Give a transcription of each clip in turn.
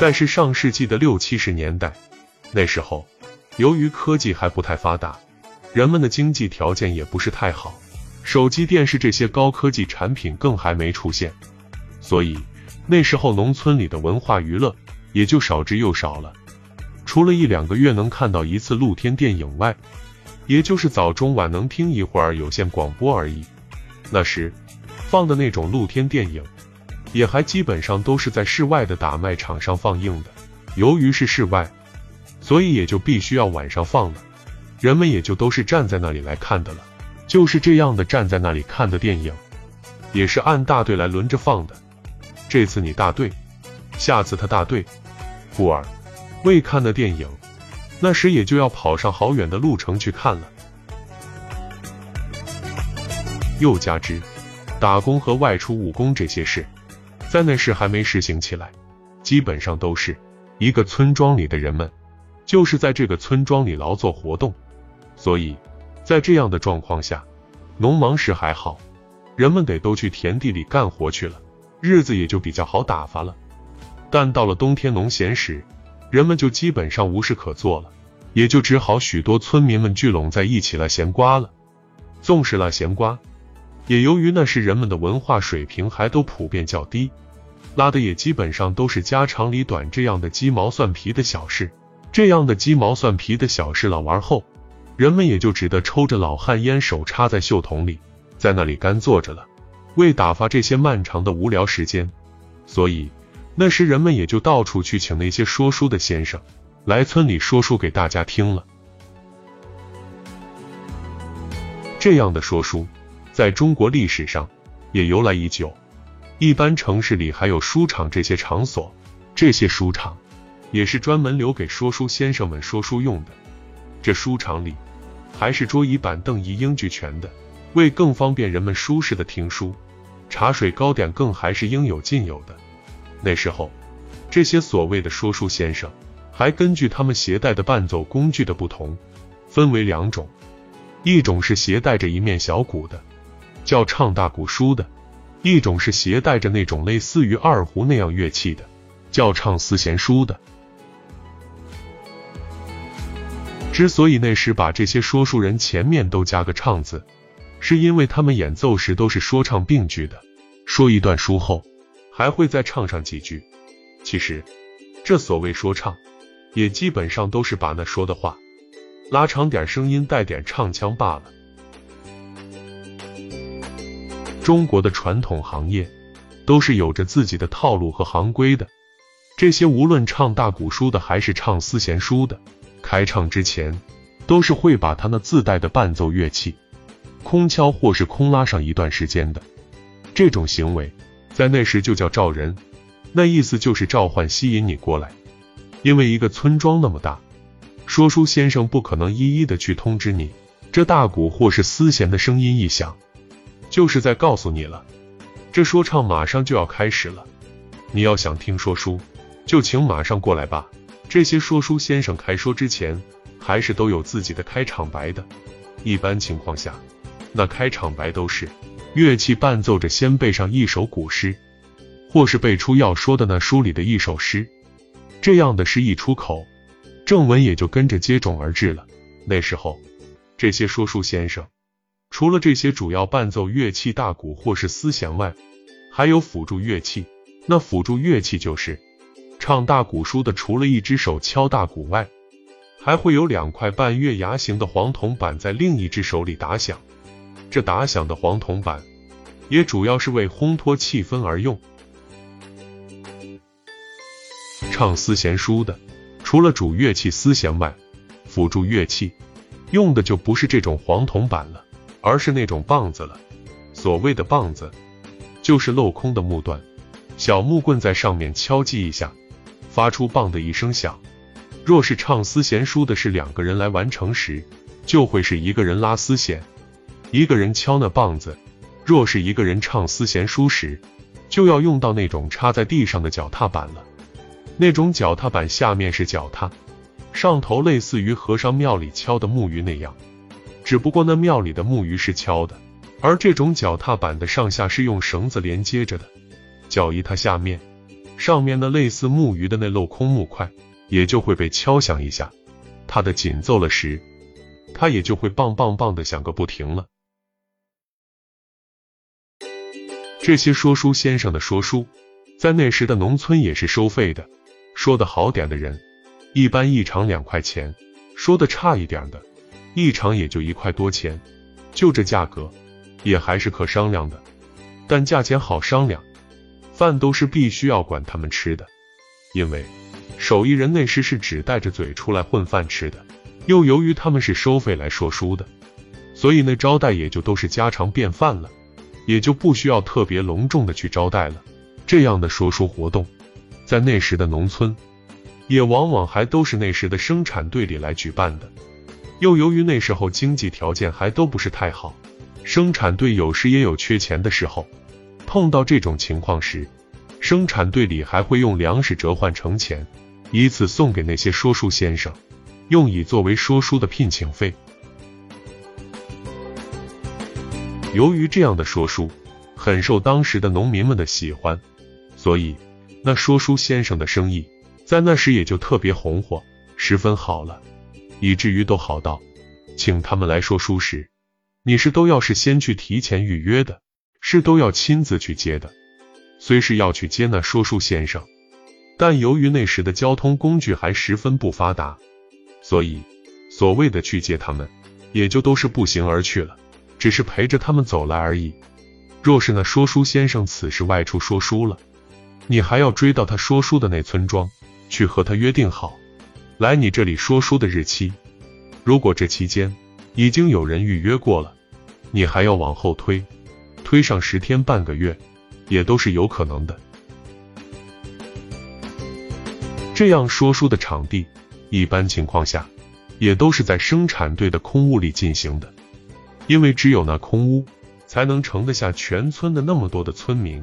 在是上世纪的六七十年代，那时候由于科技还不太发达，人们的经济条件也不是太好，手机、电视这些高科技产品更还没出现，所以那时候农村里的文化娱乐也就少之又少了。除了一两个月能看到一次露天电影外，也就是早中晚能听一会儿有线广播而已。那时放的那种露天电影，也还基本上都是在室外的打卖场上放映的。由于是室外，所以也就必须要晚上放了，人们也就都是站在那里来看的了。就是这样的站在那里看的电影，也是按大队来轮着放的。这次你大队，下次他大队，故而。未看的电影，那时也就要跑上好远的路程去看了。又加之打工和外出务工这些事，在那时还没实行起来，基本上都是一个村庄里的人们，就是在这个村庄里劳作活动。所以在这样的状况下，农忙时还好，人们得都去田地里干活去了，日子也就比较好打发了。但到了冬天农闲时，人们就基本上无事可做了，也就只好许多村民们聚拢在一起拉闲瓜了。纵使拉闲瓜，也由于那时人们的文化水平还都普遍较低，拉的也基本上都是家长里短这样的鸡毛蒜皮的小事。这样的鸡毛蒜皮的小事了完后，人们也就只得抽着老旱烟，手插在袖筒里，在那里干坐着了，为打发这些漫长的无聊时间。所以。那时人们也就到处去请那些说书的先生来村里说书给大家听了。这样的说书在中国历史上也由来已久，一般城市里还有书场这些场所，这些书场也是专门留给说书先生们说书用的。这书场里还是桌椅板凳一应俱全的，为更方便人们舒适的听书，茶水糕点更还是应有尽有的。那时候，这些所谓的说书先生，还根据他们携带的伴奏工具的不同，分为两种：一种是携带着一面小鼓的，叫唱大鼓书的；一种是携带着那种类似于二胡那样乐器的，叫唱丝弦书的。之所以那时把这些说书人前面都加个唱字，是因为他们演奏时都是说唱并句的，说一段书后。还会再唱上几句。其实，这所谓说唱，也基本上都是把那说的话拉长点声音，带点唱腔罢了。中国的传统行业都是有着自己的套路和行规的。这些无论唱大鼓书的，还是唱丝弦书的，开唱之前都是会把他那自带的伴奏乐器空敲或是空拉上一段时间的。这种行为。在那时就叫召人，那意思就是召唤、吸引你过来。因为一个村庄那么大，说书先生不可能一一的去通知你。这大鼓或是丝弦的声音一响，就是在告诉你了，这说唱马上就要开始了。你要想听说书，就请马上过来吧。这些说书先生开说之前，还是都有自己的开场白的。一般情况下，那开场白都是。乐器伴奏着，先背上一首古诗，或是背出要说的那书里的一首诗。这样的诗一出口，正文也就跟着接踵而至了。那时候，这些说书先生，除了这些主要伴奏乐器大鼓或是丝弦外，还有辅助乐器。那辅助乐器就是唱大鼓书的，除了一只手敲大鼓外，还会有两块半月牙形的黄铜板在另一只手里打响。这打响的黄铜板，也主要是为烘托气氛而用。唱丝弦书的，除了主乐器丝弦外，辅助乐器用的就不是这种黄铜板了，而是那种棒子了。所谓的棒子，就是镂空的木段，小木棍在上面敲击一下，发出“棒”的一声响。若是唱丝弦书的是两个人来完成时，就会是一个人拉丝弦。一个人敲那棒子，若是一个人唱丝弦书时，就要用到那种插在地上的脚踏板了。那种脚踏板下面是脚踏，上头类似于和尚庙里敲的木鱼那样，只不过那庙里的木鱼是敲的，而这种脚踏板的上下是用绳子连接着的。脚一踏下面，上面那类似木鱼的那镂空木块也就会被敲响一下，它的紧奏了时，它也就会棒棒棒的响个不停了。这些说书先生的说书，在那时的农村也是收费的。说的好点的人，一般一场两块钱；说的差一点的，一场也就一块多钱。就这价格，也还是可商量的。但价钱好商量，饭都是必须要管他们吃的，因为手艺人那时是只带着嘴出来混饭吃的。又由于他们是收费来说书的，所以那招待也就都是家常便饭了。也就不需要特别隆重的去招待了。这样的说书活动，在那时的农村，也往往还都是那时的生产队里来举办的。又由于那时候经济条件还都不是太好，生产队有时也有缺钱的时候。碰到这种情况时，生产队里还会用粮食折换成钱，以此送给那些说书先生，用以作为说书的聘请费。由于这样的说书很受当时的农民们的喜欢，所以那说书先生的生意在那时也就特别红火，十分好了，以至于都好到请他们来说书时，你是都要是先去提前预约的，是都要亲自去接的。虽是要去接那说书先生，但由于那时的交通工具还十分不发达，所以所谓的去接他们，也就都是步行而去了。只是陪着他们走来而已。若是那说书先生此时外出说书了，你还要追到他说书的那村庄去和他约定好来你这里说书的日期。如果这期间已经有人预约过了，你还要往后推，推上十天半个月，也都是有可能的。这样说书的场地，一般情况下也都是在生产队的空屋里进行的。因为只有那空屋，才能盛得下全村的那么多的村民。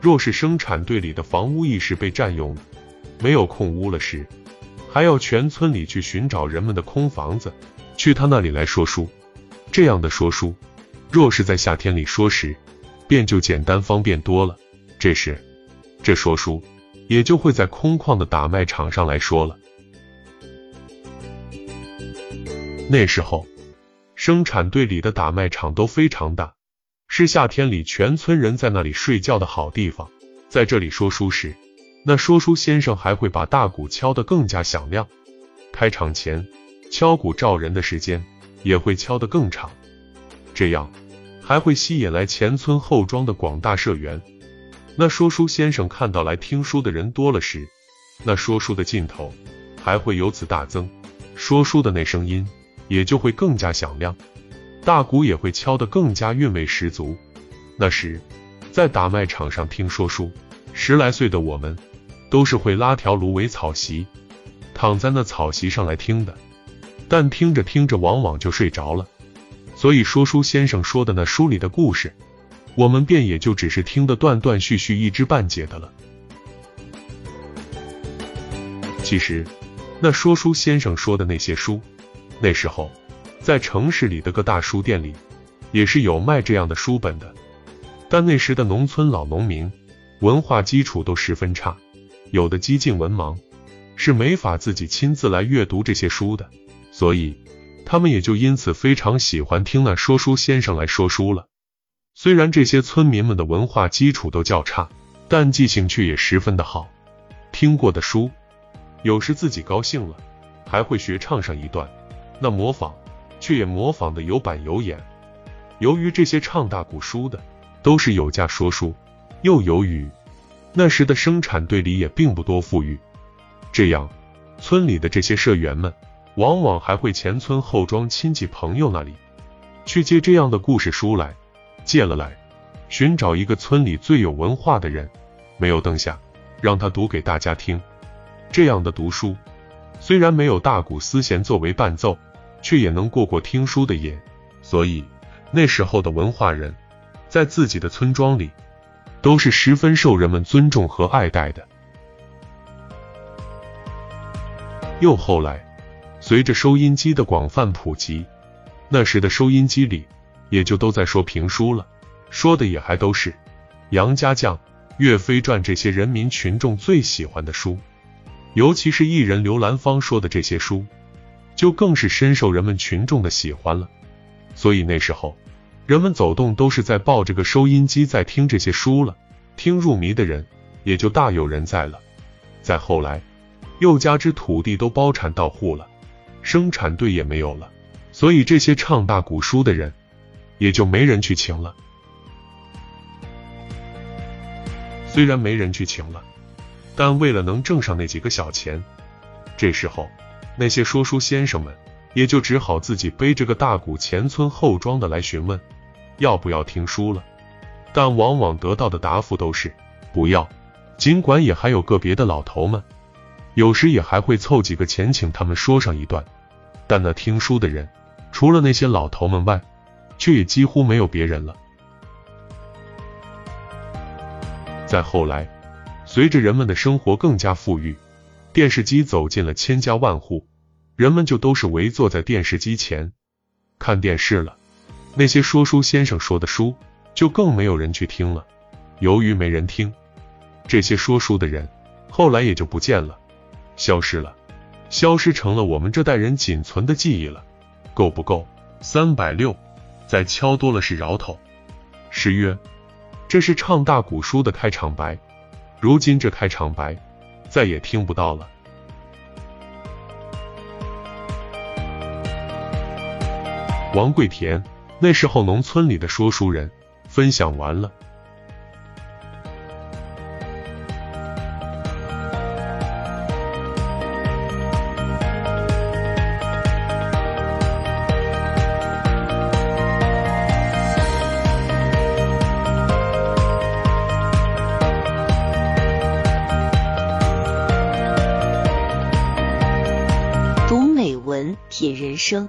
若是生产队里的房屋一时被占用，没有空屋了时，还要全村里去寻找人们的空房子，去他那里来说书。这样的说书，若是在夏天里说时，便就简单方便多了。这时，这说书也就会在空旷的打麦场上来说了。那时候。生产队里的打麦场都非常大，是夏天里全村人在那里睡觉的好地方。在这里说书时，那说书先生还会把大鼓敲得更加响亮。开场前敲鼓照人的时间也会敲得更长，这样还会吸引来前村后庄的广大社员。那说书先生看到来听书的人多了时，那说书的劲头还会由此大增，说书的那声音。也就会更加响亮，大鼓也会敲得更加韵味十足。那时，在打麦场上听说书，十来岁的我们都是会拉条芦苇草席，躺在那草席上来听的。但听着听着，往往就睡着了。所以说书先生说的那书里的故事，我们便也就只是听得断断续续、一知半解的了。其实，那说书先生说的那些书。那时候，在城市里的各大书店里，也是有卖这样的书本的。但那时的农村老农民，文化基础都十分差，有的激进文盲，是没法自己亲自来阅读这些书的，所以他们也就因此非常喜欢听那说书先生来说书了。虽然这些村民们的文化基础都较差，但记性却也十分的好。听过的书，有时自己高兴了，还会学唱上一段。那模仿，却也模仿的有板有眼。由于这些唱大鼓书的都是有价说书，又由于那时的生产队里也并不多富裕，这样村里的这些社员们，往往还会前村后庄亲戚朋友那里去借这样的故事书来，借了来，寻找一个村里最有文化的人，没有灯下，让他读给大家听。这样的读书，虽然没有大鼓丝弦作为伴奏。却也能过过听书的瘾，所以那时候的文化人，在自己的村庄里，都是十分受人们尊重和爱戴的。又后来，随着收音机的广泛普及，那时的收音机里也就都在说评书了，说的也还都是杨家将、岳飞传这些人民群众最喜欢的书，尤其是艺人刘兰芳说的这些书，就更是深受人们群众的喜欢了。所以那时候，人们走动都是在抱着个收音机在听这些书了，听入迷的人也就大有人在了。再后来，又加之土地都包产到户了，生产队也没有了，所以这些唱大鼓书的人也就没人去请了。虽然没人去请了，但为了能挣上那几个小钱，这时候那些说书先生们也就只好自己背着个大鼓前村后庄的来询问要不要听书了。但往往得到的答复都是不要。尽管也还有个别的老头们，有时也还会凑几个钱请他们说上一段，但那听书的人，除了那些老头们外，却也几乎没有别人了。再后来，随着人们的生活更加富裕，电视机走进了千家万户，人们就都是围坐在电视机前看电视了。那些说书先生说的书，就更没有人去听了。由于没人听，这些说书的人后来也就不见了，消失了，消失成了我们这代人仅存的记忆了。够不够？三百六，再敲多了是饶头。诗曰。这是唱大鼓书的开场白，如今这开场白再也听不到了。王贵田，那时候农村里的说书人，分享完了。读美文品人生，